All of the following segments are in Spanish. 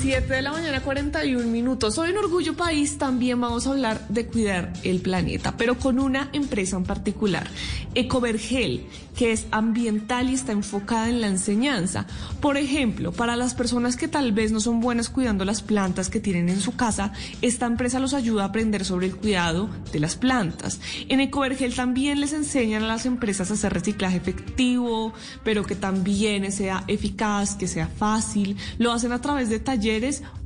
7 de la mañana, 41 minutos. Hoy en Orgullo País también vamos a hablar de cuidar el planeta, pero con una empresa en particular, Ecovergel, que es ambiental y está enfocada en la enseñanza. Por ejemplo, para las personas que tal vez no son buenas cuidando las plantas que tienen en su casa, esta empresa los ayuda a aprender sobre el cuidado de las plantas. En Ecovergel también les enseñan a las empresas a hacer reciclaje efectivo, pero que también sea eficaz, que sea fácil. Lo hacen a través de talleres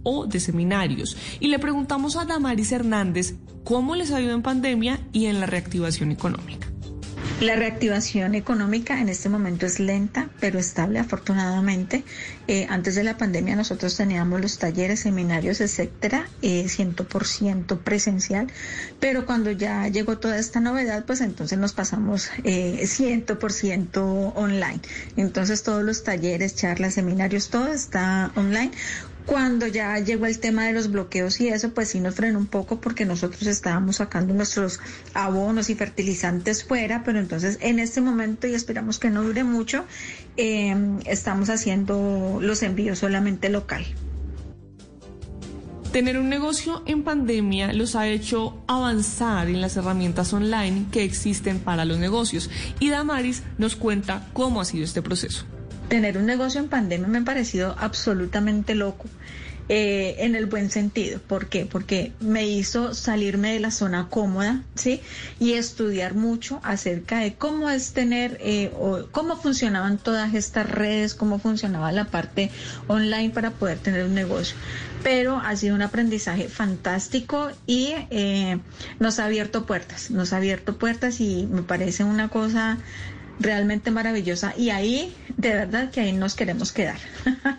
o de seminarios. Y le preguntamos a Damaris Hernández cómo les ayuda en pandemia y en la reactivación económica. La reactivación económica en este momento es lenta, pero estable afortunadamente. Eh, antes de la pandemia nosotros teníamos los talleres, seminarios, etcétera, eh, 100% presencial, pero cuando ya llegó toda esta novedad, pues entonces nos pasamos eh, 100% online. Entonces todos los talleres, charlas, seminarios, todo está online cuando ya llegó el tema de los bloqueos y eso, pues sí nos frenó un poco porque nosotros estábamos sacando nuestros abonos y fertilizantes fuera, pero entonces en este momento, y esperamos que no dure mucho, eh, estamos haciendo los envíos solamente local. Tener un negocio en pandemia los ha hecho avanzar en las herramientas online que existen para los negocios y Damaris nos cuenta cómo ha sido este proceso tener un negocio en pandemia me ha parecido absolutamente loco. Eh, en el buen sentido. ¿Por qué? Porque me hizo salirme de la zona cómoda, ¿sí? Y estudiar mucho acerca de cómo es tener, eh, o cómo funcionaban todas estas redes, cómo funcionaba la parte online para poder tener un negocio. Pero ha sido un aprendizaje fantástico y eh, nos ha abierto puertas, nos ha abierto puertas y me parece una cosa realmente maravillosa y ahí, de verdad que ahí nos queremos quedar.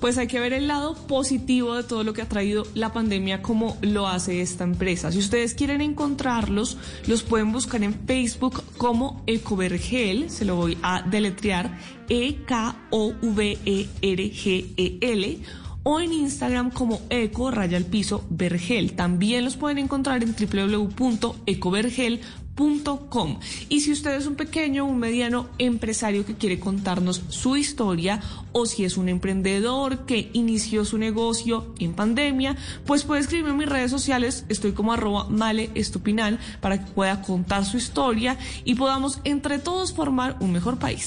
Pues hay que ver el lado positivo de todo lo que ha traído la pandemia como lo hace esta empresa. Si ustedes quieren encontrarlos, los pueden buscar en Facebook como Ecovergel, se lo voy a deletrear, E-K-O-V-E-R-G-E-L o en Instagram como eco raya al piso vergel. También los pueden encontrar en www.ecovergel.com y si usted es un pequeño un mediano empresario que quiere contarnos su historia o si es un emprendedor que inició su negocio en pandemia, pues puede escribirme en mis redes sociales, estoy como arroba male estupinal para que pueda contar su historia y podamos entre todos formar un mejor país.